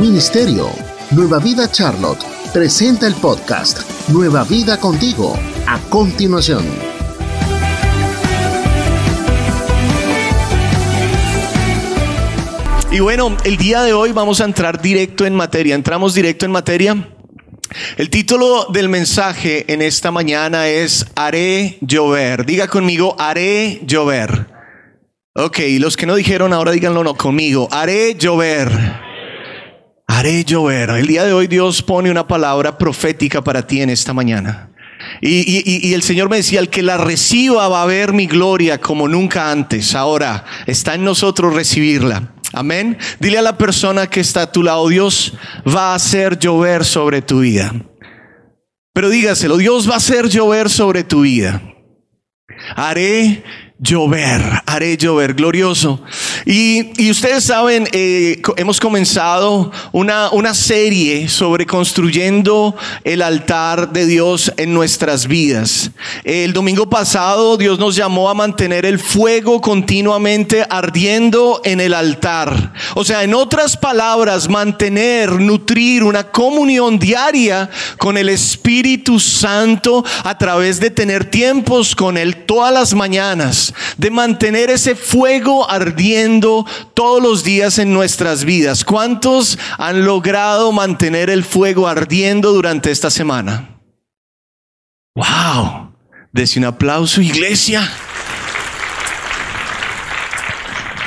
Ministerio. Nueva Vida Charlotte presenta el podcast Nueva Vida contigo. A continuación. Y bueno, el día de hoy vamos a entrar directo en materia. Entramos directo en materia. El título del mensaje en esta mañana es Haré llover. Diga conmigo, haré llover. Ok, los que no dijeron ahora díganlo no conmigo. Haré llover. Haré llover. El día de hoy Dios pone una palabra profética para ti en esta mañana. Y, y, el Señor me decía, el que la reciba va a ver mi gloria como nunca antes. Ahora está en nosotros recibirla. Amén. Dile a la persona que está a tu lado, Dios va a hacer llover sobre tu vida. Pero dígaselo, Dios va a hacer llover sobre tu vida. Haré llover, haré llover, glorioso. Y, y ustedes saben, eh, hemos comenzado una, una serie sobre construyendo el altar de Dios en nuestras vidas. El domingo pasado Dios nos llamó a mantener el fuego continuamente ardiendo en el altar. O sea, en otras palabras, mantener, nutrir una comunión diaria con el Espíritu Santo a través de tener tiempos con Él todas las mañanas de mantener ese fuego ardiendo todos los días en nuestras vidas. ¿Cuántos han logrado mantener el fuego ardiendo durante esta semana? ¡Wow! Dese un aplauso, iglesia.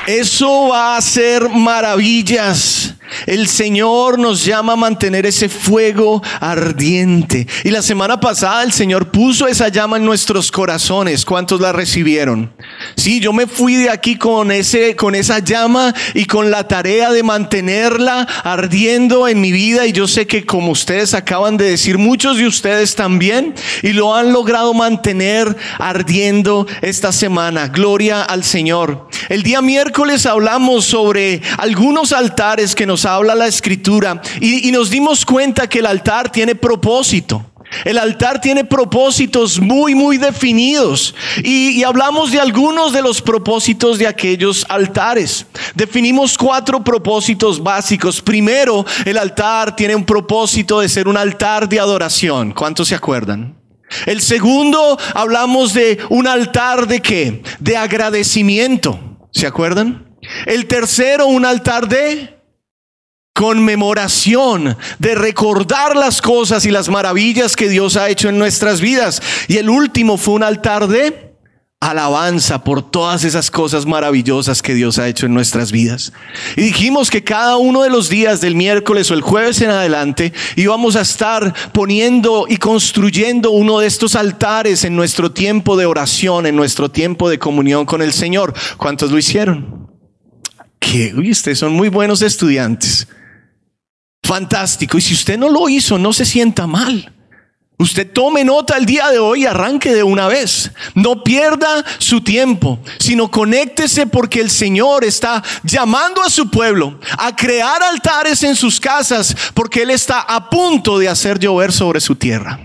Eso va a hacer maravillas. El Señor nos llama a mantener ese fuego ardiente. Y la semana pasada el Señor puso esa llama en nuestros corazones. ¿Cuántos la recibieron? Sí, yo me fui de aquí con ese con esa llama y con la tarea de mantenerla ardiendo en mi vida y yo sé que como ustedes acaban de decir, muchos de ustedes también y lo han logrado mantener ardiendo esta semana. Gloria al Señor. El día miércoles hablamos sobre algunos altares que nos habla la escritura y, nos dimos cuenta que el altar tiene propósito. El altar tiene propósitos muy, muy definidos. Y, y, hablamos de algunos de los propósitos de aquellos altares. Definimos cuatro propósitos básicos. Primero, el altar tiene un propósito de ser un altar de adoración. ¿Cuántos se acuerdan? El segundo, hablamos de un altar de qué? De agradecimiento. ¿Se acuerdan? El tercero, un altar de conmemoración, de recordar las cosas y las maravillas que Dios ha hecho en nuestras vidas. Y el último fue un altar de alabanza por todas esas cosas maravillosas que Dios ha hecho en nuestras vidas. Y dijimos que cada uno de los días del miércoles o el jueves en adelante íbamos a estar poniendo y construyendo uno de estos altares en nuestro tiempo de oración, en nuestro tiempo de comunión con el Señor. ¿Cuántos lo hicieron? Que, uy, ustedes son muy buenos estudiantes. Fantástico. Y si usted no lo hizo, no se sienta mal. Usted tome nota el día de hoy y arranque de una vez. No pierda su tiempo, sino conéctese porque el Señor está llamando a su pueblo a crear altares en sus casas porque Él está a punto de hacer llover sobre su tierra.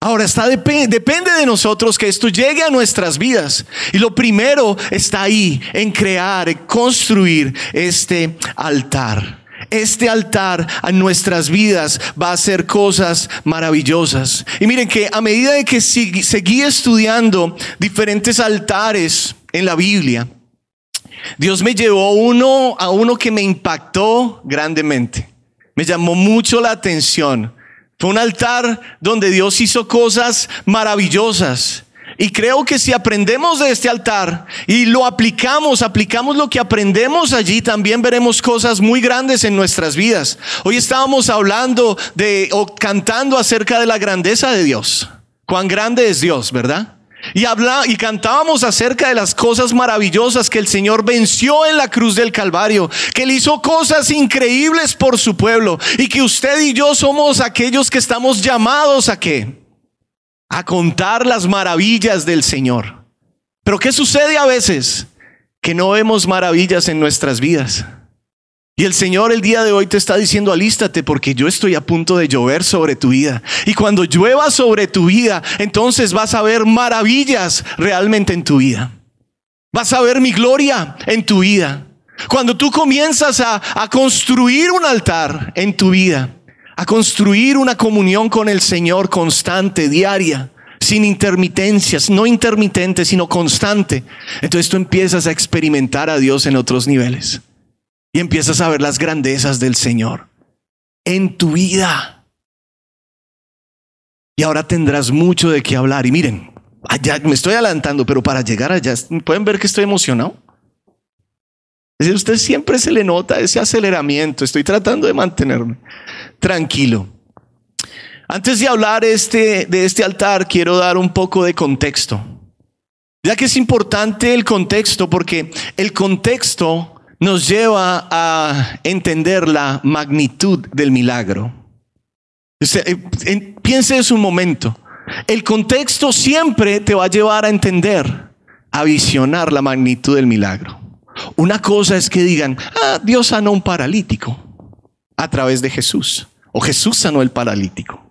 Ahora está depende de nosotros que esto llegue a nuestras vidas. Y lo primero está ahí en crear, en construir este altar. Este altar a nuestras vidas va a hacer cosas maravillosas. Y miren que a medida de que seguí estudiando diferentes altares en la Biblia, Dios me llevó uno a uno que me impactó grandemente. Me llamó mucho la atención. Fue un altar donde Dios hizo cosas maravillosas. Y creo que si aprendemos de este altar y lo aplicamos, aplicamos lo que aprendemos allí, también veremos cosas muy grandes en nuestras vidas. Hoy estábamos hablando de o cantando acerca de la grandeza de Dios. Cuán grande es Dios, ¿verdad? Y, habla, y cantábamos acerca de las cosas maravillosas que el Señor venció en la cruz del Calvario, que Él hizo cosas increíbles por su pueblo y que usted y yo somos aquellos que estamos llamados a qué? A contar las maravillas del Señor. Pero ¿qué sucede a veces? Que no vemos maravillas en nuestras vidas. Y el Señor el día de hoy te está diciendo, alístate porque yo estoy a punto de llover sobre tu vida. Y cuando llueva sobre tu vida, entonces vas a ver maravillas realmente en tu vida. Vas a ver mi gloria en tu vida. Cuando tú comienzas a, a construir un altar en tu vida, a construir una comunión con el Señor constante, diaria, sin intermitencias, no intermitente, sino constante. Entonces tú empiezas a experimentar a Dios en otros niveles y empiezas a ver las grandezas del Señor en tu vida. Y ahora tendrás mucho de qué hablar. Y miren, allá me estoy adelantando, pero para llegar allá, ¿pueden ver que estoy emocionado? Es decir, usted siempre se le nota ese aceleramiento. Estoy tratando de mantenerme tranquilo. Antes de hablar este, de este altar, quiero dar un poco de contexto. Ya que es importante el contexto porque el contexto nos lleva a entender la magnitud del milagro. Eh, piense en un momento. El contexto siempre te va a llevar a entender, a visionar la magnitud del milagro. Una cosa es que digan, ah, Dios sanó un paralítico a través de Jesús. O Jesús sanó el paralítico.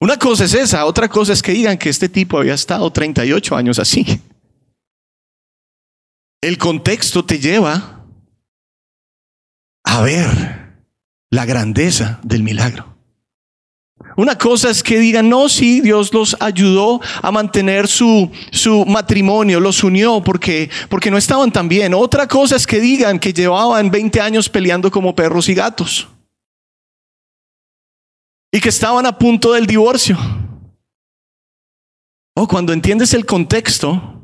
Una cosa es esa, otra cosa es que digan que este tipo había estado 38 años así. El contexto te lleva a ver la grandeza del milagro. Una cosa es que digan, no, sí, Dios los ayudó a mantener su, su matrimonio, los unió porque, porque no estaban tan bien. Otra cosa es que digan que llevaban 20 años peleando como perros y gatos y que estaban a punto del divorcio. O oh, cuando entiendes el contexto,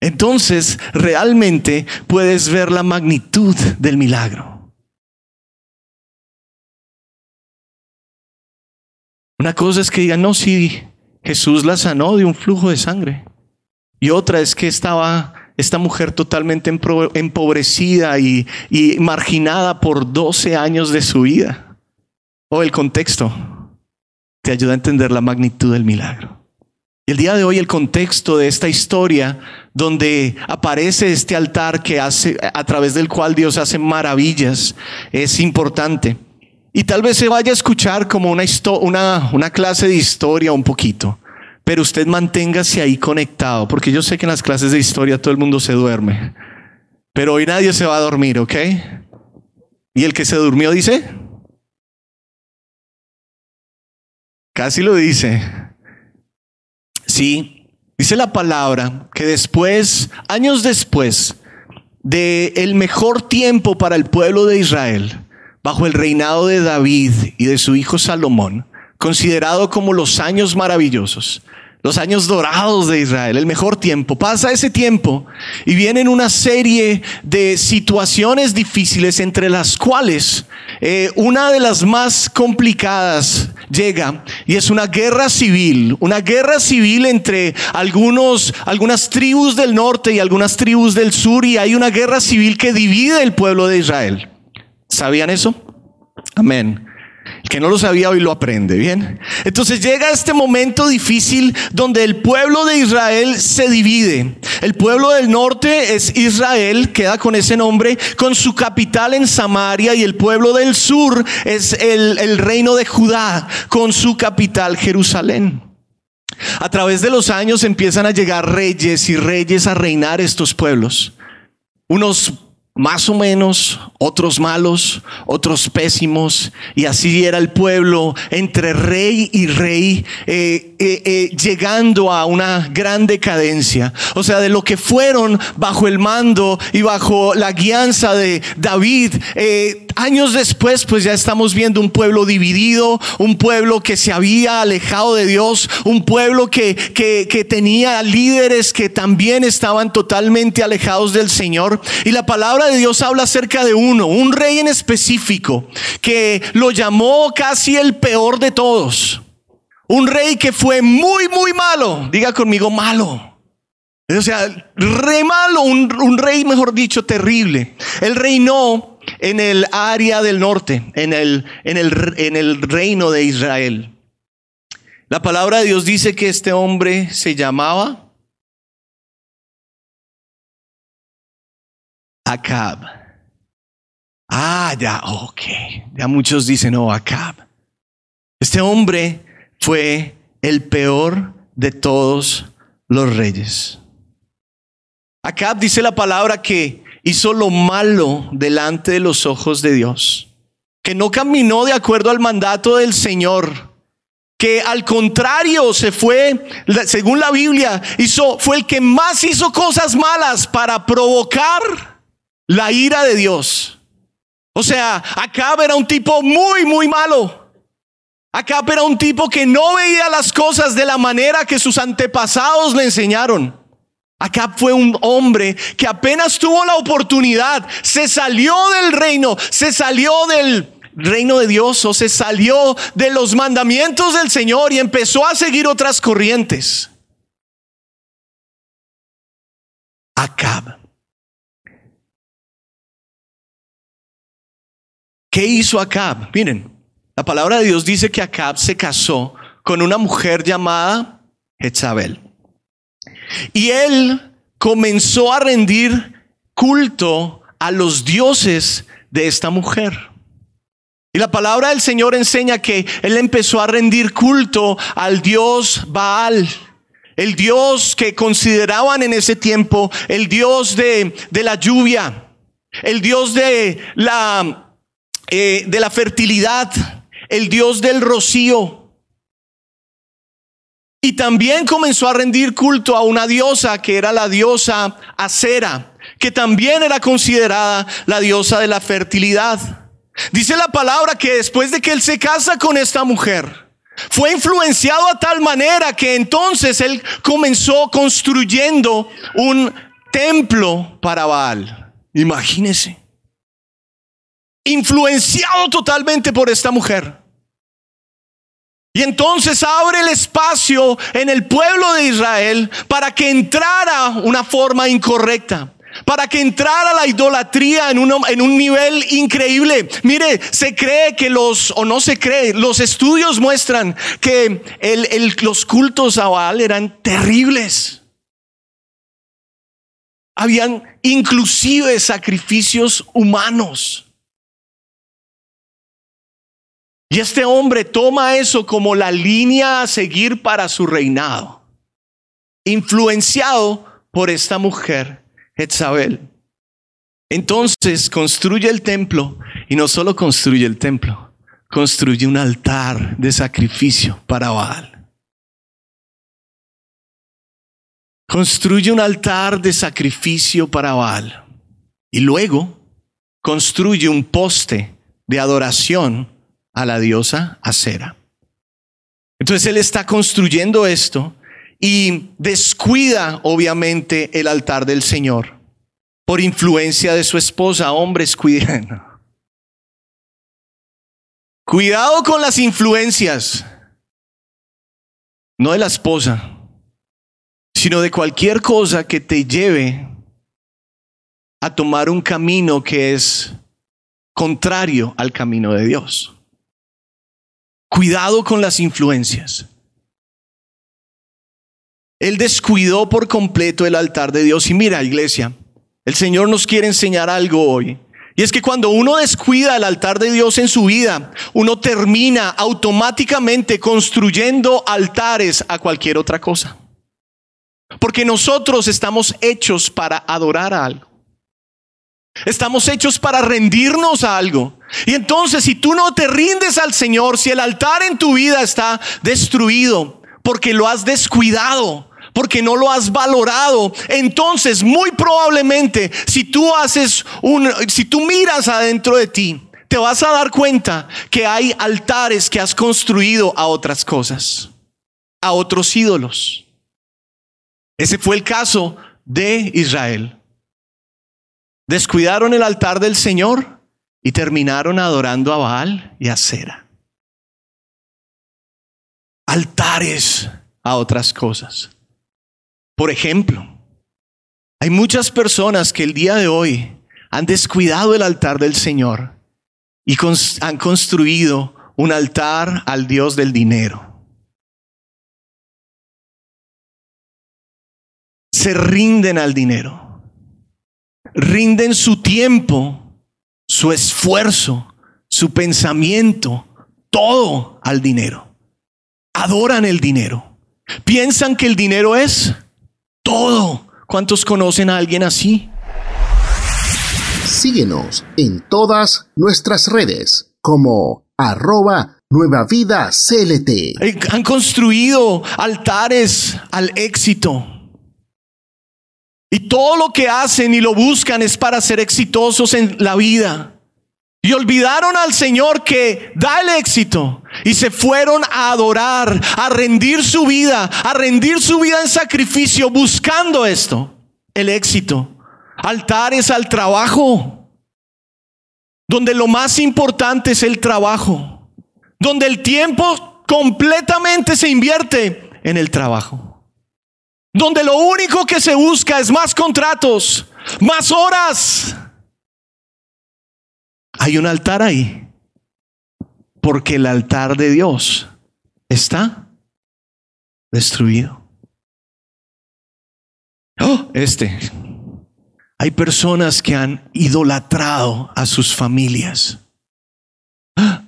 entonces realmente puedes ver la magnitud del milagro. Una cosa es que digan, no, sí, Jesús la sanó de un flujo de sangre. Y otra es que estaba esta mujer totalmente empobrecida y, y marginada por 12 años de su vida o el contexto te ayuda a entender la magnitud del milagro. Y el día de hoy el contexto de esta historia donde aparece este altar que hace a través del cual Dios hace maravillas es importante. Y tal vez se vaya a escuchar como una, una, una clase de historia un poquito, pero usted manténgase ahí conectado, porque yo sé que en las clases de historia todo el mundo se duerme, pero hoy nadie se va a dormir, ¿ok? Y el que se durmió dice, Casi lo dice. Sí, dice la palabra que después, años después de el mejor tiempo para el pueblo de Israel, bajo el reinado de David y de su hijo Salomón, considerado como los años maravillosos, los años dorados de Israel, el mejor tiempo. Pasa ese tiempo y vienen una serie de situaciones difíciles entre las cuales eh, una de las más complicadas llega y es una guerra civil, una guerra civil entre algunos, algunas tribus del norte y algunas tribus del sur y hay una guerra civil que divide el pueblo de Israel. ¿Sabían eso? Amén. El que no lo sabía hoy lo aprende, ¿bien? Entonces llega este momento difícil donde el pueblo de Israel se divide. El pueblo del norte es Israel, queda con ese nombre, con su capital en Samaria, y el pueblo del sur es el, el reino de Judá, con su capital Jerusalén. A través de los años empiezan a llegar reyes y reyes a reinar estos pueblos. Unos más o menos, otros malos, otros pésimos, y así era el pueblo entre rey y rey, eh, eh, eh, llegando a una gran decadencia. O sea, de lo que fueron bajo el mando y bajo la guianza de David, años después, pues ya estamos viendo un pueblo dividido, un pueblo que se había alejado de Dios, un pueblo que, que, que tenía líderes que también estaban totalmente alejados del Señor. Y la palabra de Dios habla acerca de uno, un rey en específico, que lo llamó casi el peor de todos. Un rey que fue muy, muy malo. Diga conmigo, malo. O sea, re malo, un, rey, mejor dicho, terrible. Él reinó en el área del norte, en el, en el, en el reino de Israel. La palabra de Dios dice que este hombre se llamaba Acab. Ah, ya, ok. Ya muchos dicen, oh, Acab. Este hombre fue el peor de todos los reyes. Acab dice la palabra que hizo lo malo delante de los ojos de Dios, que no caminó de acuerdo al mandato del Señor, que al contrario se fue, según la Biblia, hizo, fue el que más hizo cosas malas para provocar la ira de Dios. O sea, Acab era un tipo muy, muy malo. Acab era un tipo que no veía las cosas de la manera que sus antepasados le enseñaron. Acab fue un hombre que apenas tuvo la oportunidad, se salió del reino, se salió del reino de Dios o se salió de los mandamientos del Señor y empezó a seguir otras corrientes. Acab. ¿Qué hizo Acab? Miren, la palabra de Dios dice que Acab se casó con una mujer llamada Jezabel. Y él comenzó a rendir culto a los dioses de esta mujer. Y la palabra del Señor enseña que él empezó a rendir culto al dios Baal, el dios que consideraban en ese tiempo el dios de, la lluvia, el dios de la, eh, de la fertilidad, el dios del rocío. Y también comenzó a rendir culto a una diosa que era la diosa Acera, que también era considerada la diosa de la fertilidad. Dice la palabra que después de que él se casa con esta mujer, fue influenciado a tal manera que entonces él comenzó construyendo un templo para Baal. Imagínese. Influenciado totalmente por esta mujer. Y entonces abre el espacio en el pueblo de Israel para que entrara una forma incorrecta. Para que entrara la idolatría en, en un nivel increíble. Mire, se cree que los, o no se cree, los estudios muestran que los cultos a Baal eran terribles. Habían inclusive sacrificios humanos. Y este hombre toma eso como la línea a seguir para su reinado, influenciado por esta mujer, Jezabel. Entonces construye el templo y no solo construye el templo, construye un altar de sacrificio para Baal. Construye un altar de sacrificio para Baal y luego construye un poste de adoración a la diosa Acera. Entonces él está construyendo esto y descuida obviamente el altar del Señor por influencia de su esposa. Hombres, cuiden. Cuidado con las influencias, no de la esposa, sino de cualquier cosa que te lleve a tomar un camino que es contrario al camino de Dios. Cuidado con las influencias. Él descuidó por completo el altar de Dios. Y mira, iglesia, el Señor nos quiere enseñar algo hoy. Y es que cuando uno descuida el altar de Dios en su vida, uno termina automáticamente construyendo altares a cualquier otra cosa. Porque nosotros estamos hechos para adorar a algo. Estamos hechos para rendirnos a algo. Y entonces si tú no te rindes al Señor, si el altar en tu vida está destruido porque lo has descuidado, porque no lo has valorado, entonces muy probablemente si tú haces un si tú miras adentro de ti, te vas a dar cuenta que hay altares que has construido a otras cosas, a otros ídolos. Ese fue el caso de Israel. Descuidaron el altar del Señor y terminaron adorando a Baal y a Cera. Altares a otras cosas. Por ejemplo, hay muchas personas que el día de hoy han descuidado el altar del Señor y han construido un altar al Dios del dinero. Se rinden al dinero rinden su tiempo, su esfuerzo, su pensamiento, todo al dinero. Adoran el dinero. Piensan que el dinero es todo. ¿Cuántos conocen a alguien así? Síguenos en todas nuestras redes como arroba Nueva Vida CLT. Eh, Han construido altares al éxito. Y todo lo que hacen y lo buscan es para ser exitosos en la vida. Y olvidaron al Señor que da el éxito. Y se fueron a adorar, a rendir su vida, a rendir su vida en sacrificio buscando esto, el éxito. Altares al trabajo, donde lo más importante es el trabajo, donde el tiempo completamente se invierte en el trabajo, donde lo único que se busca es más contratos, más horas. Hay un altar ahí, porque el altar de Dios está destruido. Oh, este. Hay personas que han idolatrado a sus familias. ¡Ah!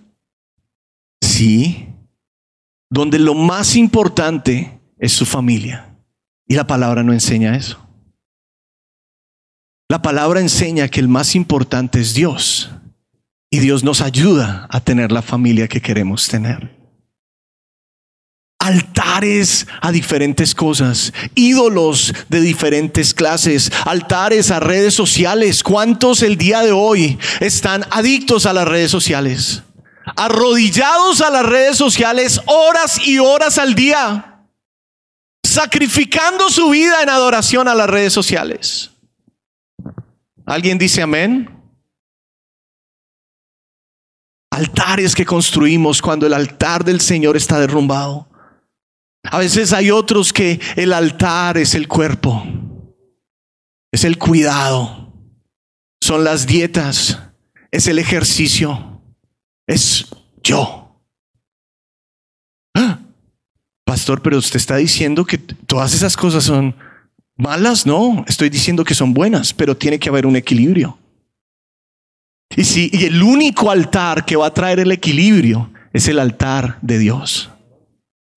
Sí, donde lo más importante es su familia. Y la palabra no enseña eso. La palabra enseña que el más importante es Dios. Y Dios nos ayuda a tener la familia que queremos tener. Altares a diferentes cosas, ídolos de diferentes clases, altares a redes sociales. ¿Cuántos el día de hoy están adictos a las redes sociales? Arrodillados a las redes sociales horas y horas al día, sacrificando su vida en adoración a las redes sociales. ¿Alguien dice amén? Altares que construimos cuando el altar del Señor está derrumbado. A veces hay otros que el altar es el cuerpo, es el cuidado, son las dietas, es el ejercicio, es yo. Ah, Pastor, pero usted está diciendo que todas esas cosas son malas, no, estoy diciendo que son buenas, pero tiene que haber un equilibrio. Y si y el único altar que va a traer el equilibrio es el altar de Dios.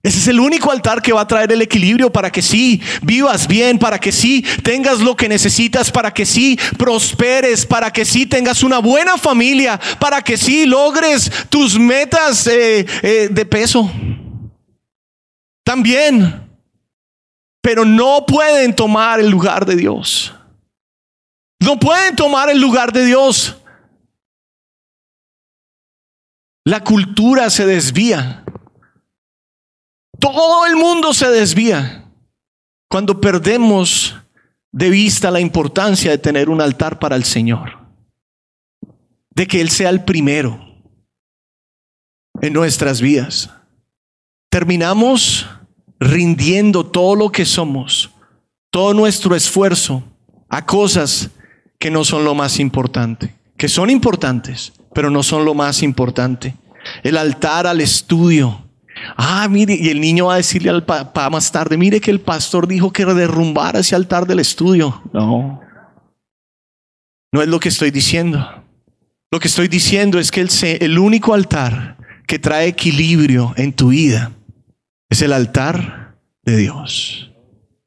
Ese es el único altar que va a traer el equilibrio para que sí vivas bien, para que sí tengas lo que necesitas, para que sí prosperes, para que sí tengas una buena familia, para que sí logres tus metas eh, eh, de peso. También, pero no pueden tomar el lugar de Dios. No pueden tomar el lugar de Dios. La cultura se desvía. Todo el mundo se desvía cuando perdemos de vista la importancia de tener un altar para el Señor. De que Él sea el primero en nuestras vidas. Terminamos rindiendo todo lo que somos, todo nuestro esfuerzo a cosas que no son lo más importante, que son importantes, pero no son lo más importante. El altar al estudio. Ah, mire, y el niño va a decirle al papá más tarde, mire que el pastor dijo que derrumbara ese altar del estudio. No, no es lo que estoy diciendo. Lo que estoy diciendo es que el, el único altar que trae equilibrio en tu vida es el altar de Dios.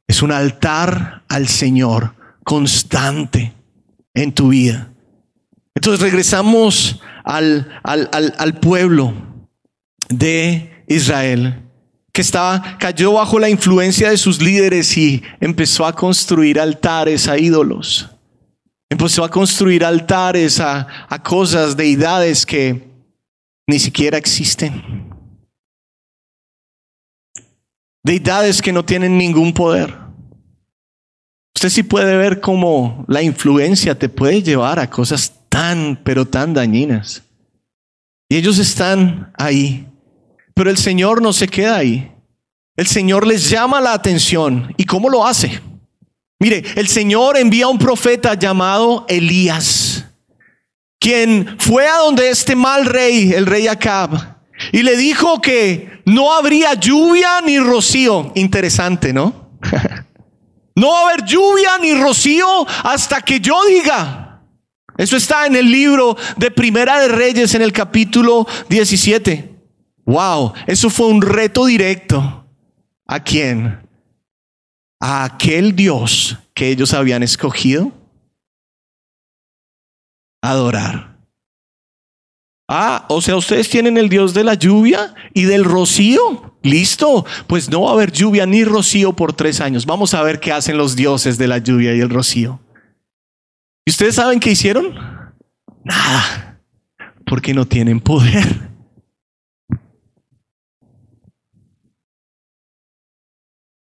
Es un altar al Señor constante en tu vida. Entonces regresamos al, al, al, pueblo de Israel que estaba, cayó bajo la influencia de sus líderes y empezó a construir altares a ídolos. Empezó a construir altares a, a cosas, deidades que ni siquiera existen. Deidades que no tienen ningún poder. Usted sí puede ver cómo la influencia te puede llevar a cosas tan, pero tan dañinas. Y ellos están ahí. Pero el Señor no se queda ahí. El Señor les llama la atención. ¿Y cómo lo hace? Mire, el Señor envía a un profeta llamado Elías, quien fue a donde este mal rey, el rey Acab, y le dijo que no habría lluvia ni rocío. Interesante, ¿no? no va a haber lluvia ni rocío hasta que yo diga. Eso está en el libro de Primera de Reyes en el capítulo 17. Wow, eso fue un reto directo. ¿A quién? A aquel Dios que ellos habían escogido. adorar. Ah, o sea, ustedes tienen el Dios de la lluvia y del rocío. Listo, pues no va a haber lluvia ni rocío por tres años. Vamos a ver qué hacen los dioses de la lluvia y el rocío. ¿Y ustedes saben qué hicieron? Nada, porque no tienen poder.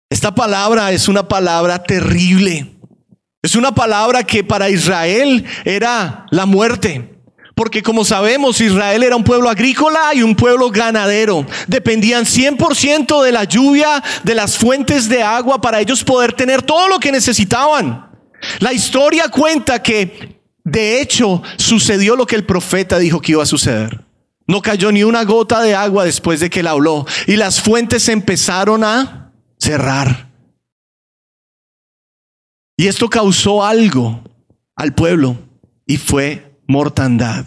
Esta palabra es una palabra terrible. Es una palabra que para Israel era la muerte. Porque como sabemos, Israel era un pueblo agrícola y un pueblo ganadero. Dependían 100% de la lluvia, de las fuentes de agua para ellos poder tener todo lo que necesitaban. La historia cuenta que de hecho sucedió lo que el profeta dijo que iba a suceder. No cayó ni una gota de agua después de que él habló y las fuentes empezaron a cerrar. Y esto causó algo al pueblo y fue mortandad.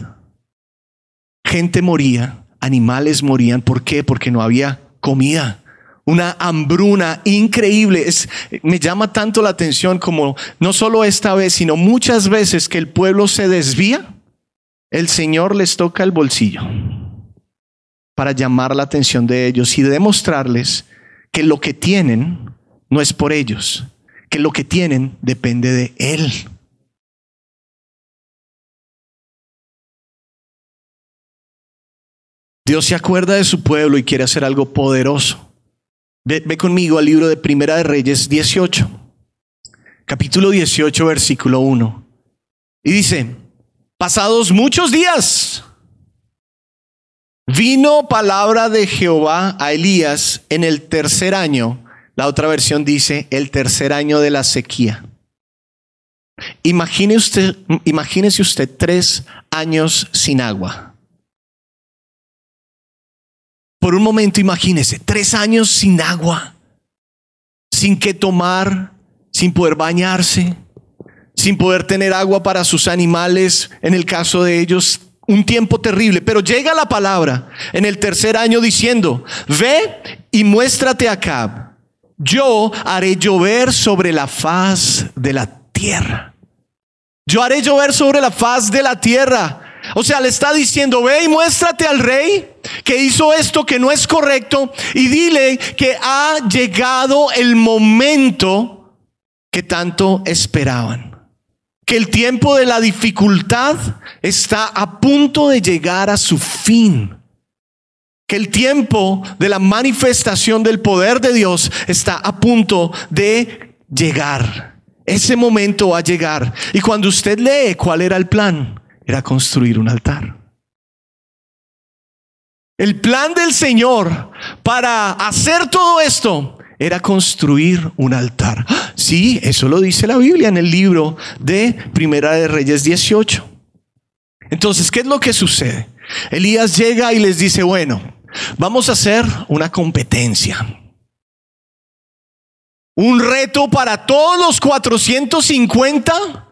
Gente moría, animales morían. ¿Por qué? Porque no había comida. Una hambruna increíble. Me llama tanto la atención como no solo esta vez, sino muchas veces que el pueblo se desvía, el Señor les toca el bolsillo para llamar la atención de ellos y demostrarles que lo que tienen no es por ellos, que lo que tienen depende de Él. Dios se acuerda de su pueblo y quiere hacer algo poderoso. Ve, conmigo al libro de Primera de Reyes 18, capítulo 18, versículo 1. Y dice, pasados muchos días, vino palabra de Jehová a Elías en el tercer año. La otra versión dice, el tercer año de la sequía. Imagine usted, imagínese usted tres años sin agua. Por un momento imagínese, tres años sin agua, sin que tomar, sin poder bañarse, sin poder tener agua para sus animales, en el caso de ellos, un tiempo terrible. Pero llega la palabra en el tercer año diciendo, ve y muéstrate acá, yo haré llover sobre la faz de la tierra. Yo haré llover sobre la faz de la tierra o sea, le está diciendo, ve y muéstrate al rey que hizo esto que no es correcto y dile que ha llegado el momento que tanto esperaban. Que el tiempo de la dificultad está a punto de llegar a su fin. Que el tiempo de la manifestación del poder de Dios está a punto de llegar. Ese momento va a llegar. Y cuando usted lee cuál era el plan, era construir un altar. El plan del Señor para hacer todo esto era construir un altar. Sí, eso lo dice la Biblia en el libro de Primera de Reyes 18. Entonces, ¿qué es lo que sucede? Elías llega y les dice, bueno, vamos a hacer una competencia. Un reto para todos los 450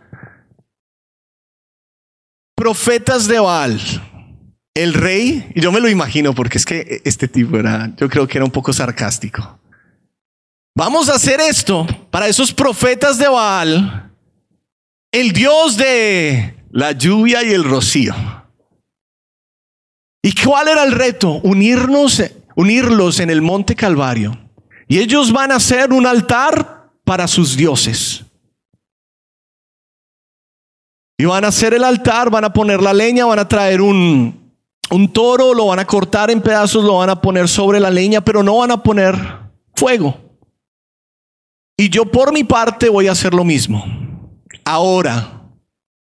profetas de Baal, el rey, y yo me lo imagino porque es que este tipo era, yo creo que era un poco sarcástico. Vamos a hacer esto para esos profetas de Baal, el Dios de la lluvia y el rocío. ¿Y cuál era el reto? Unirnos, unirlos en el monte Calvario. Y ellos van a hacer un altar para sus dioses. Y van a hacer el altar, van a poner la leña, van a traer un, un toro, lo van a cortar en pedazos, lo van a poner sobre la leña, pero no van a poner fuego. Y yo por mi parte voy a hacer lo mismo. Ahora,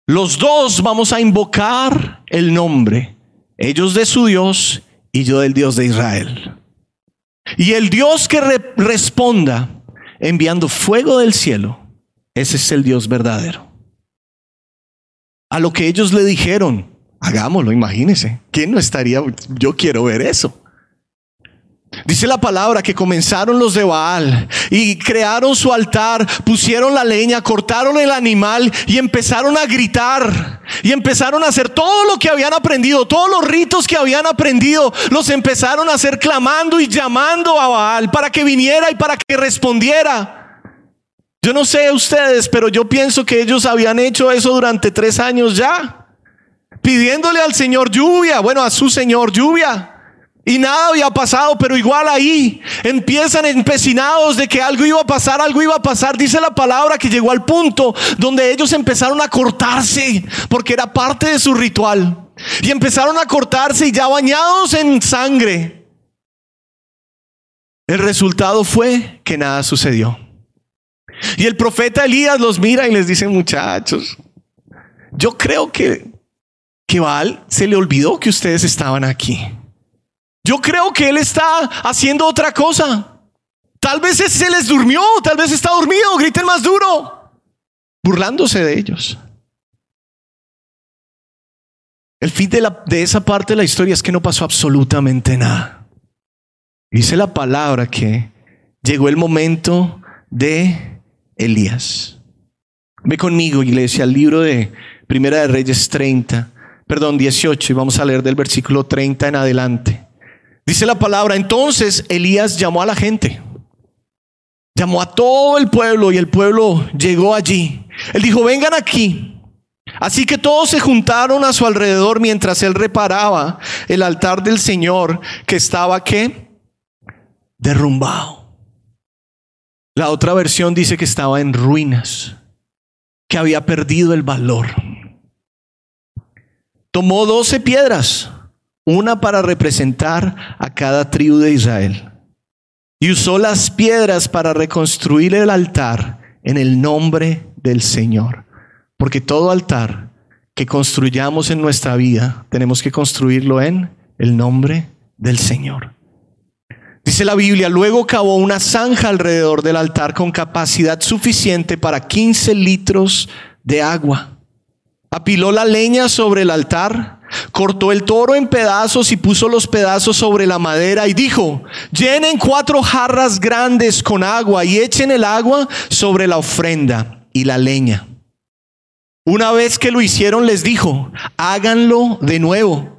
los dos vamos a invocar el nombre, ellos de su Dios y yo del Dios de Israel. Y el Dios que responda enviando fuego del cielo, ese es el Dios verdadero a lo que ellos le dijeron. Hagámoslo, imagínense. ¿Quién no estaría? Yo quiero ver eso. Dice la palabra que comenzaron los de Baal y crearon su altar, pusieron la leña, cortaron el animal y empezaron a gritar y empezaron a hacer todo lo que habían aprendido, todos los ritos que habían aprendido, los empezaron a hacer clamando y llamando a Baal para que viniera y para que respondiera. Yo no sé ustedes, pero yo pienso que ellos habían hecho eso durante tres años ya. pidiéndole al Señor lluvia, bueno, a su Señor lluvia. Y nada había pasado, pero igual ahí empiezan empecinados de que algo iba a pasar, algo iba a pasar. Dice la palabra que llegó al punto donde ellos empezaron a cortarse, porque era parte de su ritual. Y empezaron a cortarse y ya bañados en sangre. El resultado fue que nada sucedió. Y el profeta Elías los mira y les dice, muchachos, yo creo que, que Baal se le olvidó que ustedes estaban aquí. Yo creo que él está haciendo otra cosa. Tal vez se les durmió, tal vez está dormido, griten más duro, burlándose de ellos. El fin de, la, de esa parte de la historia es que no pasó absolutamente nada. Dice la palabra que llegó el momento de Elías. Ve conmigo, iglesia, al libro de Primera de Reyes 30, perdón, 18, y vamos a leer del versículo 30 en adelante. Dice la palabra, entonces Elías llamó a la gente, llamó a todo el pueblo y el pueblo llegó allí. Él dijo, vengan aquí. Así que todos se juntaron a su alrededor mientras él reparaba el altar del Señor que estaba qué? Derrumbado. La otra versión dice que estaba en ruinas, que había perdido el valor. Tomó doce piedras una para representar a cada tribu de Israel. Y usó las piedras para reconstruir el altar en el nombre del Señor. Porque todo altar que construyamos en nuestra vida, tenemos que construirlo en el nombre del Señor. Dice la Biblia, luego cavó una zanja alrededor del altar con capacidad suficiente para 15 litros de agua. Apiló la leña sobre el altar cortó el toro en pedazos y puso los pedazos sobre la madera y dijo, llenen cuatro jarras grandes con agua y echen el agua sobre la ofrenda y la leña. Una vez que lo hicieron les dijo, háganlo de nuevo.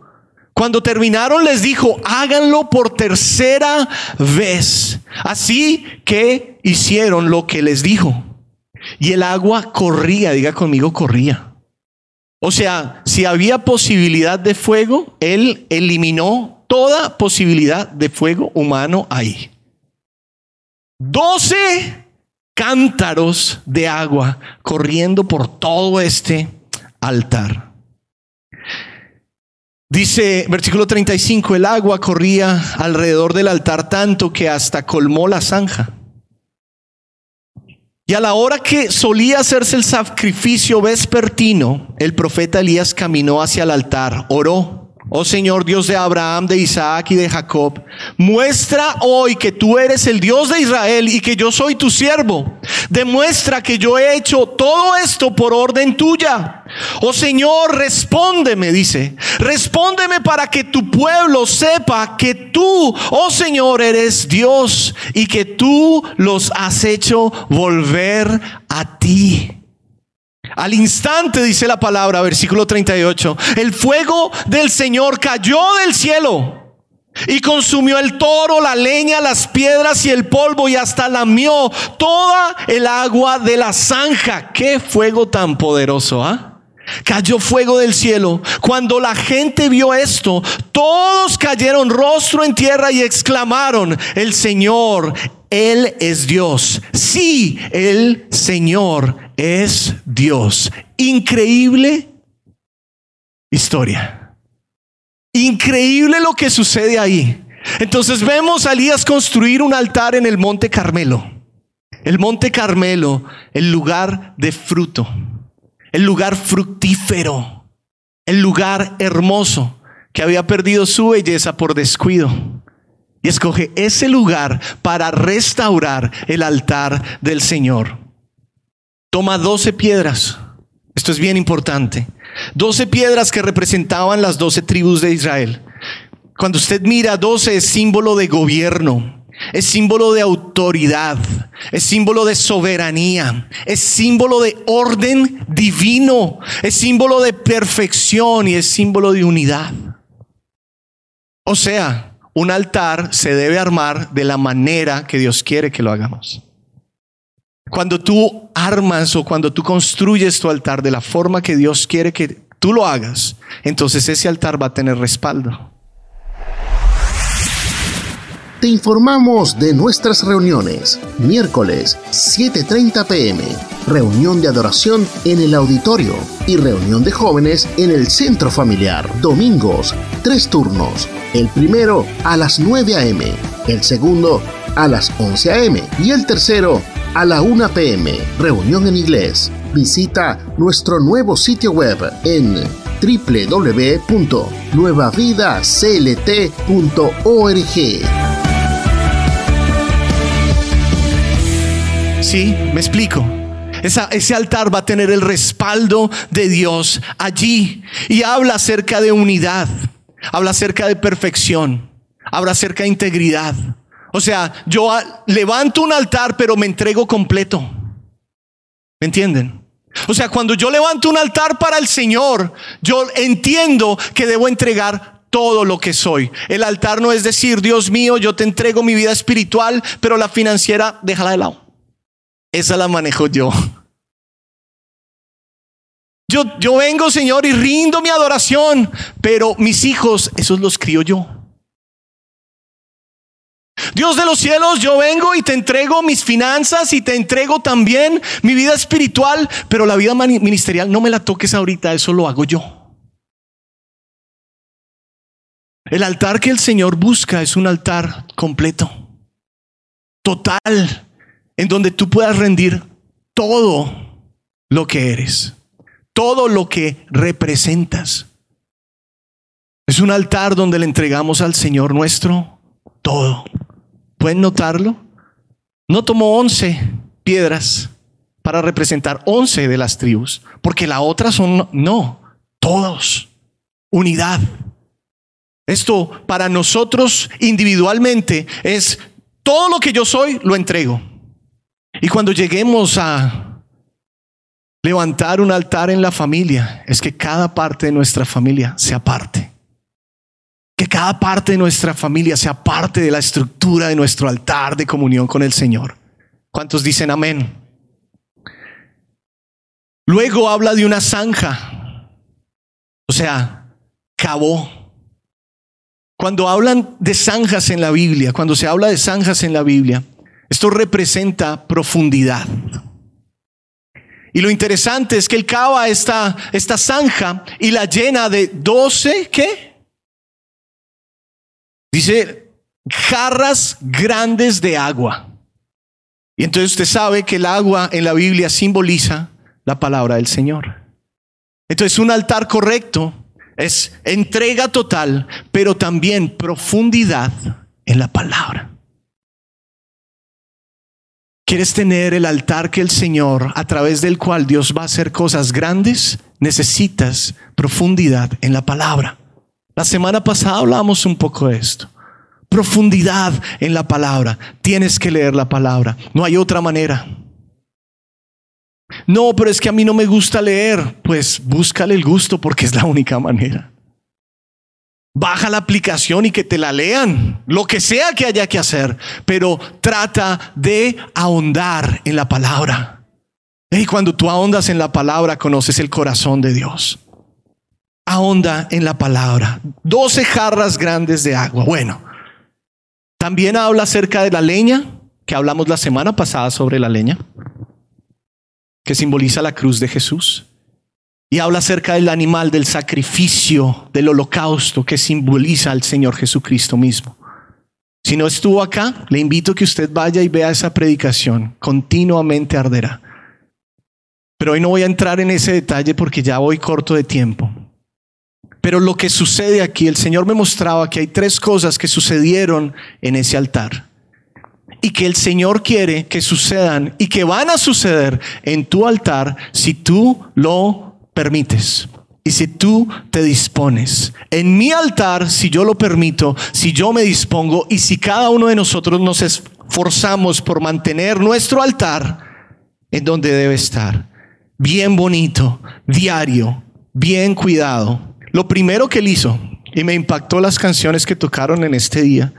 Cuando terminaron les dijo, háganlo por tercera vez. Así que hicieron lo que les dijo. Y el agua corría, diga conmigo, corría. O sea, si había posibilidad de fuego, él eliminó toda posibilidad de fuego humano ahí. Doce cántaros de agua corriendo por todo este altar. Dice versículo 35, el agua corría alrededor del altar tanto que hasta colmó la zanja. Y a la hora que solía hacerse el sacrificio vespertino, el profeta Elías caminó hacia el altar, oró Oh Señor Dios de Abraham, de Isaac y de Jacob, muestra hoy que tú eres el Dios de Israel y que yo soy tu siervo. Demuestra que yo he hecho todo esto por orden tuya. Oh Señor, respóndeme, dice. Respóndeme para que tu pueblo sepa que tú, oh Señor, eres Dios y que tú los has hecho volver a ti. Al instante, dice la palabra, versículo 38, el fuego del Señor cayó del cielo y consumió el toro, la leña, las piedras y el polvo y hasta lamió toda el agua de la zanja. Qué fuego tan poderoso, ¿ah? Cayó fuego del cielo. Cuando la gente vio esto, todos cayeron rostro en tierra y exclamaron, el Señor, Él es Dios. Sí, el Señor es Dios. Increíble historia. Increíble lo que sucede ahí. Entonces vemos a Elías construir un altar en el monte Carmelo. El monte Carmelo, el lugar de fruto, el lugar fructífero, el lugar hermoso que había perdido su belleza por descuido. Y escoge ese lugar para restaurar el altar del Señor toma doce piedras. Esto es bien importante. Doce piedras que representaban las doce tribus de Israel. Cuando usted mira doce es símbolo de gobierno, es símbolo de autoridad, es símbolo de soberanía, es símbolo de orden divino, es símbolo de perfección y es símbolo de unidad. O sea, un altar se debe armar de la manera que Dios quiere que lo hagamos. Cuando tú armas o cuando tú construyes tu altar de la forma que Dios quiere que tú lo hagas, entonces ese altar va a tener respaldo. Te informamos de nuestras reuniones. Miércoles 7.30 pm. Reunión de adoración en el auditorio y reunión de jóvenes en el centro familiar. Domingos, tres turnos. El primero a las 9 am. El segundo a las 11 am. Y el tercero a la 1 pm. Reunión en inglés. Visita nuestro nuevo sitio web en www.nuevavidaclt.org. Sí, me explico. ese altar va a tener el respaldo de Dios allí. Y habla acerca de unidad, habla acerca de perfección, habla acerca de integridad. O sea, yo levanto un altar, pero me entrego completo. ¿Me entienden? O sea, cuando yo levanto un altar para el Señor, yo entiendo que debo entregar todo lo que soy. El altar no es decir, Dios mío, yo te entrego mi vida espiritual, pero la financiera, déjala de lado. Esa la manejo yo. Yo, yo vengo, Señor, y rindo mi adoración, pero mis hijos, esos los crío yo. Dios de los cielos, yo vengo y te entrego mis finanzas y te entrego también mi vida espiritual, pero la vida ministerial no me la toques ahorita, eso lo hago yo. El altar que el Señor busca es un altar completo, total, en donde tú puedas rendir todo lo que eres, todo lo que representas. Es un altar donde le entregamos al Señor nuestro todo. ¿Pueden notarlo? No tomó once piedras para representar once de las tribus, porque la otra son, no, todos, unidad. Esto para nosotros individualmente es todo lo que yo soy, lo entrego. Y cuando lleguemos a levantar un altar en la familia, es que cada parte de nuestra familia se aparte. Que cada parte de nuestra familia sea parte de la estructura de nuestro altar de comunión con el Señor. ¿Cuántos dicen amén? Luego habla de una zanja. O sea, cavó. Cuando hablan de zanjas en la Biblia, cuando se habla de zanjas en la Biblia, esto representa profundidad. Y lo interesante es que él cava esta, esta zanja y la llena de 12, ¿qué? Dice, jarras grandes de agua. Y entonces usted sabe que el agua en la Biblia simboliza la palabra del Señor. Entonces un altar correcto es entrega total, pero también profundidad en la palabra. ¿Quieres tener el altar que el Señor, a través del cual Dios va a hacer cosas grandes? Necesitas profundidad en la palabra. La semana pasada hablamos un poco de esto. Profundidad en la palabra. Tienes que leer la palabra. No hay otra manera. No, pero es que a mí no me gusta leer. Pues búscale el gusto porque es la única manera. Baja la aplicación y que te la lean, lo que sea que haya que hacer, pero trata de ahondar en la palabra. Y cuando tú ahondas en la palabra, conoces el corazón de Dios. Ahonda en la palabra. Doce jarras grandes de agua. Bueno, también habla acerca de la leña, que hablamos la semana pasada sobre la leña, que simboliza la cruz de Jesús. Y habla acerca del animal, del sacrificio, del holocausto que simboliza al Señor Jesucristo mismo. Si no estuvo acá, le invito que usted vaya y vea esa predicación. Continuamente arderá. Pero hoy no voy a entrar en ese detalle porque ya voy corto de tiempo. Pero lo que sucede aquí, el Señor me mostraba que hay tres cosas que sucedieron en ese altar. Y que el Señor quiere que sucedan y que van a suceder en tu altar si tú lo permites y si tú te dispones. En mi altar, si yo lo permito, si yo me dispongo y si cada uno de nosotros nos esforzamos por mantener nuestro altar en donde debe estar, bien bonito, diario, bien cuidado. Lo primero que él hizo, y me impactó las canciones que tocaron en este día,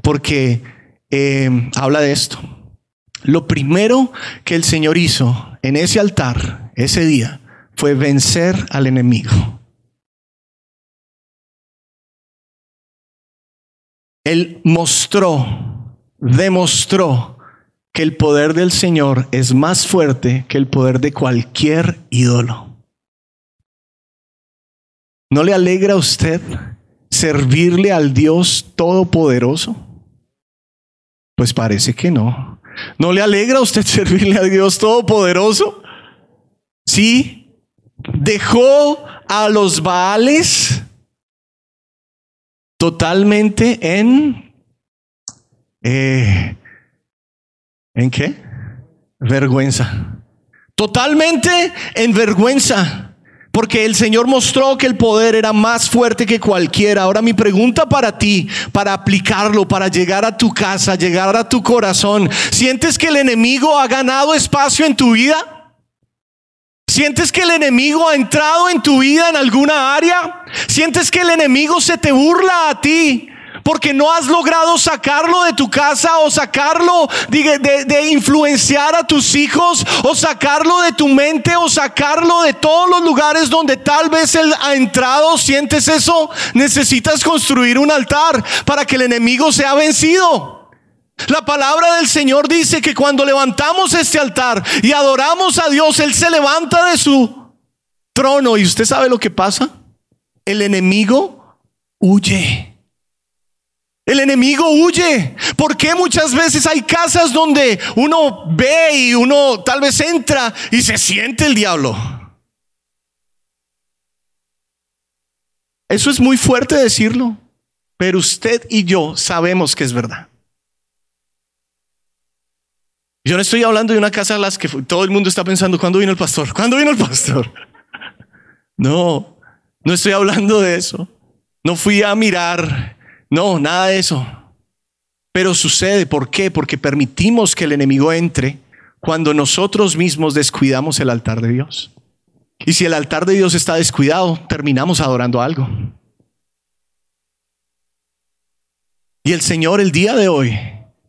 porque em, habla de esto. Lo primero que el Señor hizo en ese altar, ese día, fue vencer al enemigo. Él mostró, demostró que el poder del Señor es más fuerte que el poder de cualquier ídolo. ¿No le alegra a usted servirle al Dios Todopoderoso? Pues parece que no. ¿No le alegra a usted servirle al Dios Todopoderoso? Sí. Dejó a los Baales totalmente en... Eh, ¿En qué? Vergüenza. Totalmente en vergüenza. Porque el Señor mostró que el poder era más fuerte que cualquiera. Ahora mi pregunta para ti, para aplicarlo, para llegar a tu casa, llegar a tu corazón, ¿sientes que el enemigo ha ganado espacio en tu vida? ¿Sientes que el enemigo ha entrado en tu vida en alguna área? ¿Sientes que el enemigo se te burla a ti? Porque no has logrado sacarlo de tu casa o sacarlo de, de, influenciar a tus hijos o sacarlo de tu mente o sacarlo de todos los lugares donde tal vez él ha entrado. ¿Sientes eso? Necesitas construir un altar para que el enemigo sea vencido. La palabra del Señor dice que cuando levantamos este altar y adoramos a Dios, Él se levanta de su trono. ¿Y usted sabe lo que pasa? El enemigo huye. El enemigo huye. porque muchas veces hay casas donde uno ve y uno tal vez entra y se siente el diablo? Eso es muy fuerte decirlo, pero usted y yo sabemos que es verdad. Yo no estoy hablando de una casa a las que todo el mundo está pensando, ¿cuándo vino el pastor? ¿Cuándo vino el pastor? No, no estoy hablando de eso. No fui a mirar no, nada de eso. Pero sucede, ¿por qué? Porque permitimos que el enemigo entre cuando nosotros mismos descuidamos el altar de Dios. Y si el altar de Dios está descuidado, terminamos adorando algo. Y el Señor el día de hoy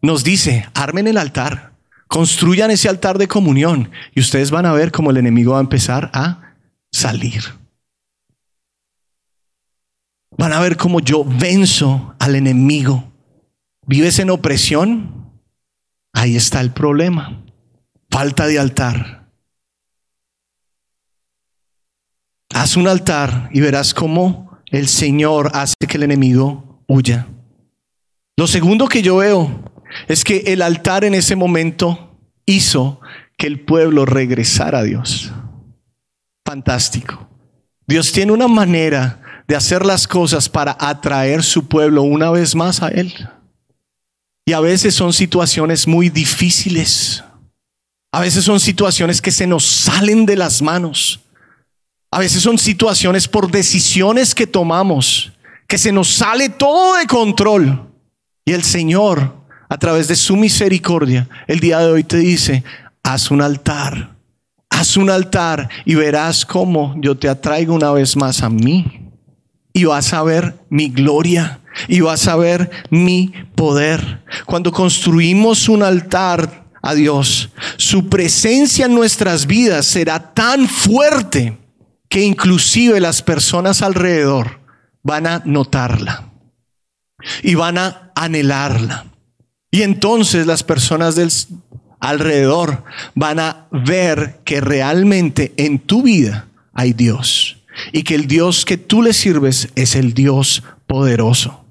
nos dice, armen el altar, construyan ese altar de comunión y ustedes van a ver cómo el enemigo va a empezar a salir. Van a ver cómo yo venzo al enemigo. ¿Vives en opresión? Ahí está el problema. Falta de altar. Haz un altar y verás cómo el Señor hace que el enemigo huya. Lo segundo que yo veo es que el altar en ese momento hizo que el pueblo regresara a Dios. Fantástico. Dios tiene una manera de hacer las cosas para atraer su pueblo una vez más a Él. Y a veces son situaciones muy difíciles. A veces son situaciones que se nos salen de las manos. A veces son situaciones por decisiones que tomamos, que se nos sale todo de control. Y el Señor, a través de su misericordia, el día de hoy te dice, haz un altar, haz un altar y verás cómo yo te atraigo una vez más a mí y vas a ver mi gloria y vas a ver mi poder. Cuando construimos un altar a Dios, su presencia en nuestras vidas será tan fuerte que inclusive las personas alrededor van a notarla y van a anhelarla. Y entonces las personas del alrededor van a ver que realmente en tu vida hay Dios y que el Dios que tú le sirves es el Dios poderoso.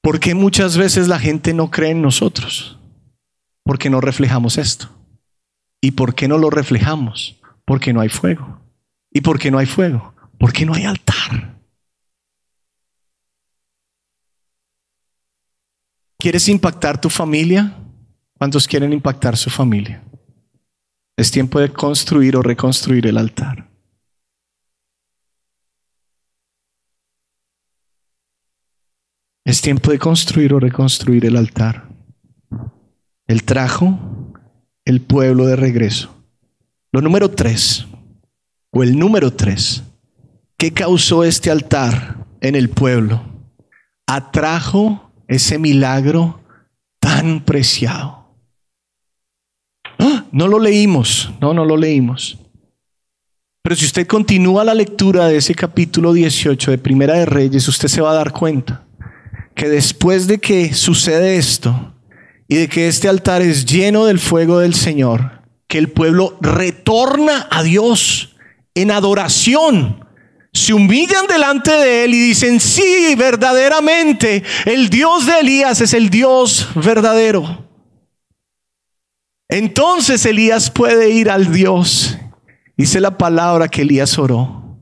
¿Por qué muchas veces la gente no cree en nosotros? Porque no reflejamos esto. ¿Y por qué no lo reflejamos? Porque no hay fuego. ¿Y por qué no hay fuego? Porque no hay altar. ¿Quieres impactar tu familia? ¿Cuántos quieren impactar su familia? Es tiempo de construir o reconstruir el altar. Es tiempo de construir o reconstruir el altar. Él trajo el pueblo de regreso. Lo número tres, o el número tres, ¿qué causó este altar en el pueblo? Atrajo ese milagro tan preciado. No lo leímos, no, no lo leímos. Pero si usted continúa la lectura de ese capítulo 18 de Primera de Reyes, usted se va a dar cuenta que después de que sucede esto y de que este altar es lleno del fuego del Señor, que el pueblo retorna a Dios en adoración, se humillan delante de Él y dicen, sí, verdaderamente, el Dios de Elías es el Dios verdadero. Entonces Elías puede ir al Dios. Dice la palabra que Elías oró.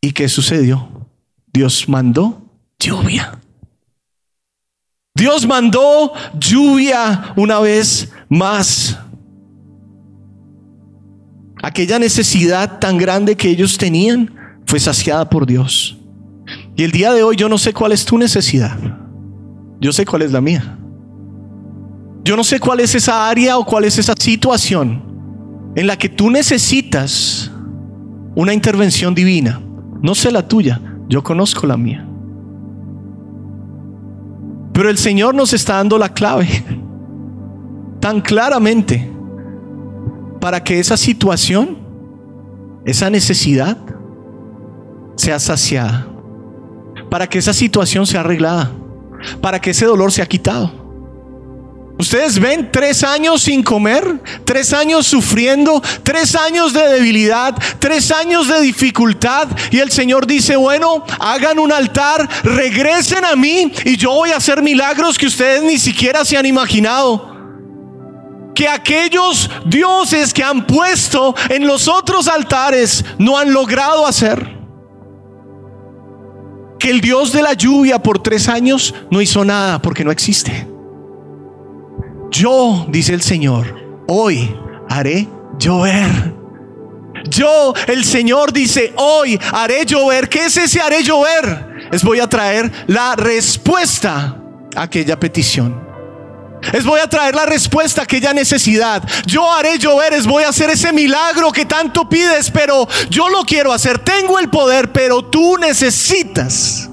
¿Y qué sucedió? Dios mandó lluvia. Dios mandó lluvia una vez más. Aquella necesidad tan grande que ellos tenían fue saciada por Dios. Y el día de hoy yo no sé cuál es tu necesidad. Yo sé cuál es la mía. Yo no sé cuál es esa área o cuál es esa situación en la que tú necesitas una intervención divina. No sé la tuya, yo conozco la mía. Pero el Señor nos está dando la clave tan claramente para que esa situación, esa necesidad, sea saciada. Para que esa situación sea arreglada. Para que ese dolor sea quitado. Ustedes ven tres años sin comer, tres años sufriendo, tres años de debilidad, tres años de dificultad. Y el Señor dice, bueno, hagan un altar, regresen a mí y yo voy a hacer milagros que ustedes ni siquiera se han imaginado. Que aquellos dioses que han puesto en los otros altares no han logrado hacer. Que el Dios de la lluvia por tres años no hizo nada porque no existe. Yo, dice el Señor, hoy haré llover. Yo, el Señor dice, hoy haré llover. ¿Qué es ese haré llover? Es voy a traer la respuesta a aquella petición. Es voy a traer la respuesta a aquella necesidad. Yo haré llover, es voy a hacer ese milagro que tanto pides, pero yo lo quiero hacer. Tengo el poder, pero tú necesitas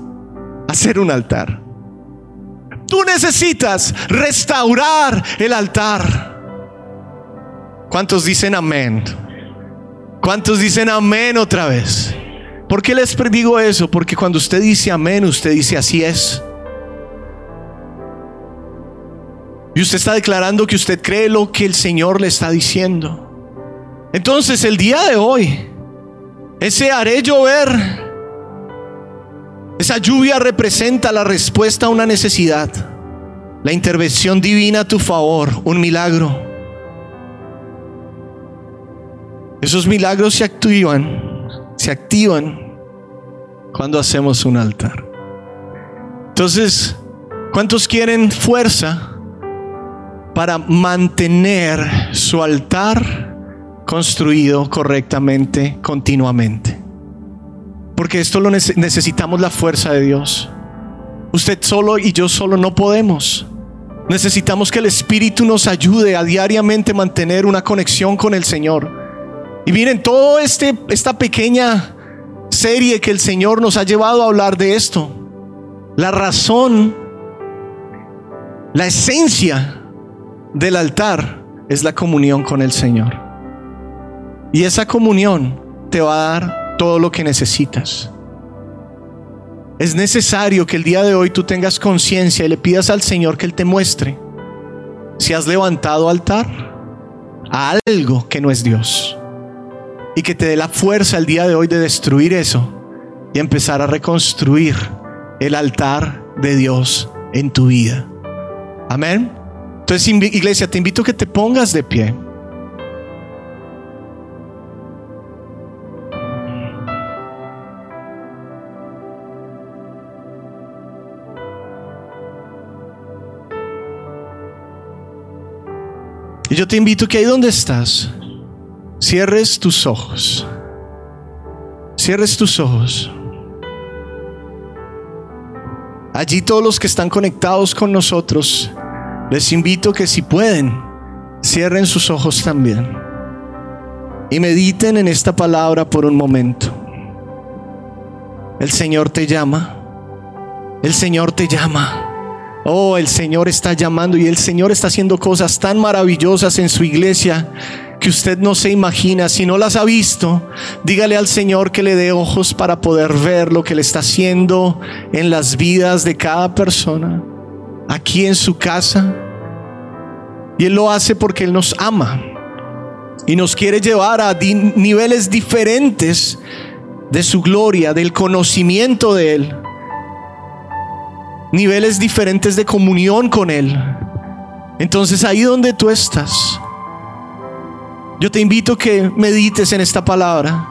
hacer un altar. Tú necesitas restaurar el altar. ¿Cuántos dicen amén? ¿Cuántos dicen amén otra vez? ¿Por qué les digo eso? Porque cuando usted dice amén, usted dice así es. Y usted está declarando que usted cree lo que el Señor le está diciendo. Entonces el día de hoy, ese haré llover esa lluvia representa la respuesta a una necesidad, la intervención divina a tu favor, un milagro. Esos milagros se activan, se activan cuando hacemos un altar. Entonces, ¿cuántos quieren fuerza para mantener su altar construido correctamente, continuamente? Porque esto lo necesitamos la fuerza de Dios. Usted solo y yo solo no podemos. Necesitamos que el Espíritu nos ayude a diariamente mantener una conexión con el Señor. Y miren, toda este, esta pequeña serie que el Señor nos ha llevado a hablar de esto, la razón, la esencia del altar es la comunión con el Señor. Y esa comunión te va a dar todo lo que necesitas. Es necesario que el día de hoy tú tengas conciencia y le pidas al Señor que Él te muestre si has levantado altar a algo que no es Dios. Y que te dé la fuerza el día de hoy de destruir eso y empezar a reconstruir el altar de Dios en tu vida. Amén. Entonces, iglesia, te invito a que te pongas de pie. Y yo te invito que ahí donde estás, cierres tus ojos. Cierres tus ojos. Allí todos los que están conectados con nosotros, les invito que si pueden, cierren sus ojos también. Y mediten en esta palabra por un momento. El Señor te llama. El Señor te llama. Oh, el Señor está llamando y el Señor está haciendo cosas tan maravillosas en su iglesia que usted no se imagina. Si no las ha visto, dígale al Señor que le dé ojos para poder ver lo que le está haciendo en las vidas de cada persona, aquí en su casa. Y Él lo hace porque Él nos ama y nos quiere llevar a niveles diferentes de su gloria, del conocimiento de Él. Niveles diferentes de comunión con Él. Entonces ahí donde tú estás, yo te invito que medites en esta palabra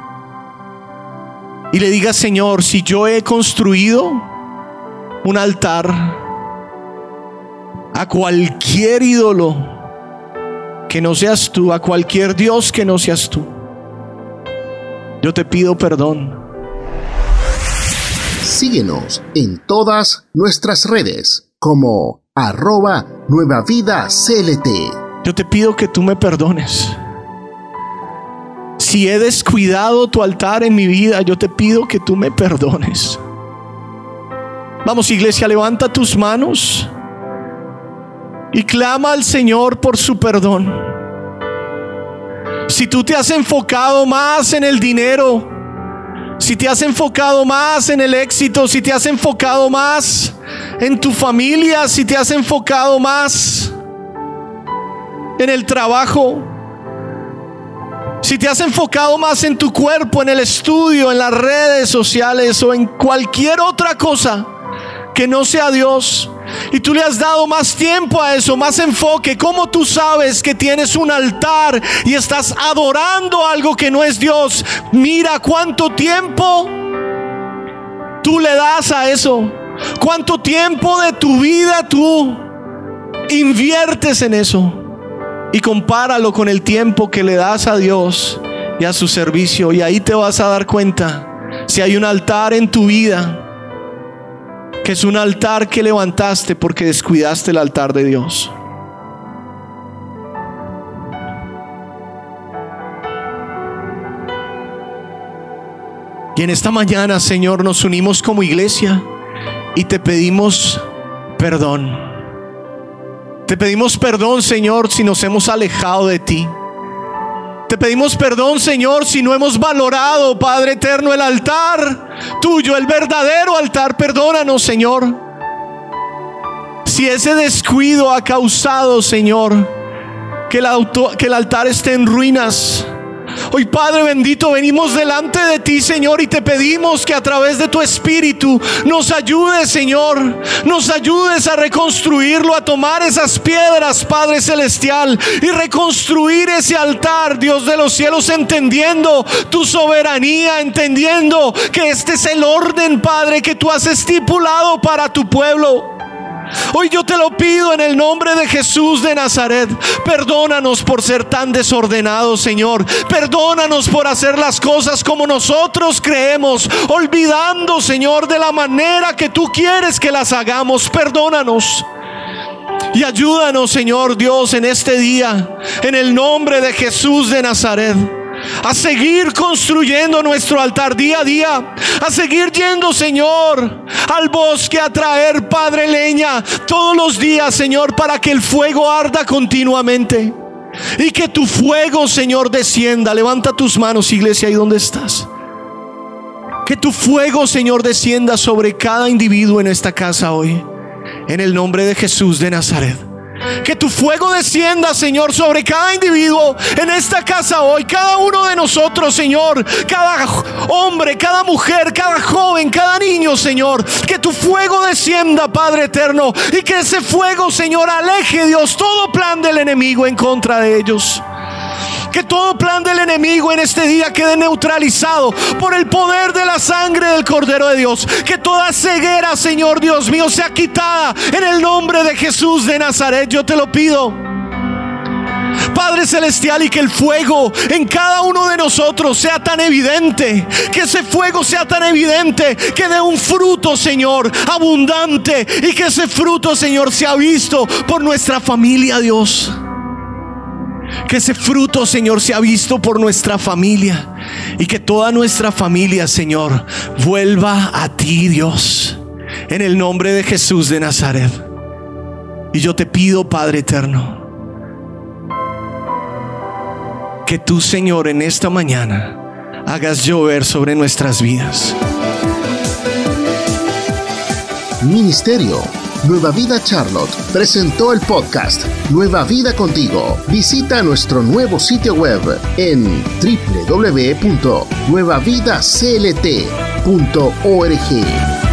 y le digas, Señor, si yo he construido un altar a cualquier ídolo que no seas tú, a cualquier Dios que no seas tú, yo te pido perdón. Síguenos en todas nuestras redes como arroba nueva vida CLT. Yo te pido que tú me perdones. Si he descuidado tu altar en mi vida, yo te pido que tú me perdones. Vamos iglesia, levanta tus manos y clama al Señor por su perdón. Si tú te has enfocado más en el dinero, si te has enfocado más en el éxito, si te has enfocado más en tu familia, si te has enfocado más en el trabajo, si te has enfocado más en tu cuerpo, en el estudio, en las redes sociales o en cualquier otra cosa que no sea Dios, y tú le has dado más tiempo a eso, más enfoque, ¿cómo tú sabes que tienes un altar y estás adorando algo que no es Dios? Mira cuánto tiempo tú le das a eso. ¿Cuánto tiempo de tu vida tú inviertes en eso? y compáralo con el tiempo que le das a Dios y a su servicio. Y ahí te vas a dar cuenta si hay un altar en tu vida, que es un altar que levantaste porque descuidaste el altar de Dios. Y en esta mañana, Señor, nos unimos como iglesia y te pedimos perdón. Te pedimos perdón, Señor, si nos hemos alejado de ti. Te pedimos perdón, Señor, si no hemos valorado, Padre eterno, el altar tuyo, el verdadero altar. Perdónanos, Señor. Si ese descuido ha causado, Señor, que el, que el altar esté en ruinas Hoy Padre bendito, venimos delante de ti, Señor, y te pedimos que a través de tu Espíritu nos ayudes, Señor, nos ayudes a reconstruirlo, a tomar esas piedras, Padre Celestial, y reconstruir ese altar, Dios de los cielos, entendiendo tu soberanía, entendiendo que este es el orden, Padre, que tú has estipulado para tu pueblo. Hoy yo te lo pido en el nombre de Jesús de Nazaret. Perdónanos por ser tan desordenados, Señor. Perdónanos por hacer las cosas como nosotros creemos, olvidando, Señor, de la manera que tú quieres que las hagamos. Perdónanos. Y ayúdanos, Señor Dios, en este día, en el nombre de Jesús de Nazaret a seguir construyendo nuestro altar día a día, a seguir yendo, Señor, al bosque a traer, Padre, leña todos los días, Señor, para que el fuego arda continuamente. Y que tu fuego, Señor, descienda. Levanta tus manos, iglesia, ahí donde estás. Que tu fuego, Señor, descienda sobre cada individuo en esta casa hoy. En el nombre de Jesús de Nazaret. Que tu fuego descienda, Señor, sobre cada individuo en esta casa hoy. Cada uno de nosotros, Señor. Cada hombre, cada mujer, cada joven, cada niño, Señor. Que tu fuego descienda, Padre eterno. Y que ese fuego, Señor, aleje, Dios, todo plan del enemigo en contra de ellos. Que todo plan del enemigo en este día quede neutralizado por el poder de la sangre del Cordero de Dios. Que toda ceguera, Señor Dios mío, sea quitada en el nombre de Jesús de Nazaret. Yo te lo pido. Padre Celestial, y que el fuego en cada uno de nosotros sea tan evidente, que ese fuego sea tan evidente, que dé un fruto, Señor, abundante, y que ese fruto, Señor, sea visto por nuestra familia, Dios. Que ese fruto, Señor, sea visto por nuestra familia. Y que toda nuestra familia, Señor, vuelva a ti, Dios. En el nombre de Jesús de Nazaret. Y yo te pido, Padre eterno, que tú, Señor, en esta mañana hagas llover sobre nuestras vidas. Ministerio Nueva Vida Charlotte presentó el podcast Nueva Vida Contigo. Visita nuestro nuevo sitio web en www.nuevavidaclt.org.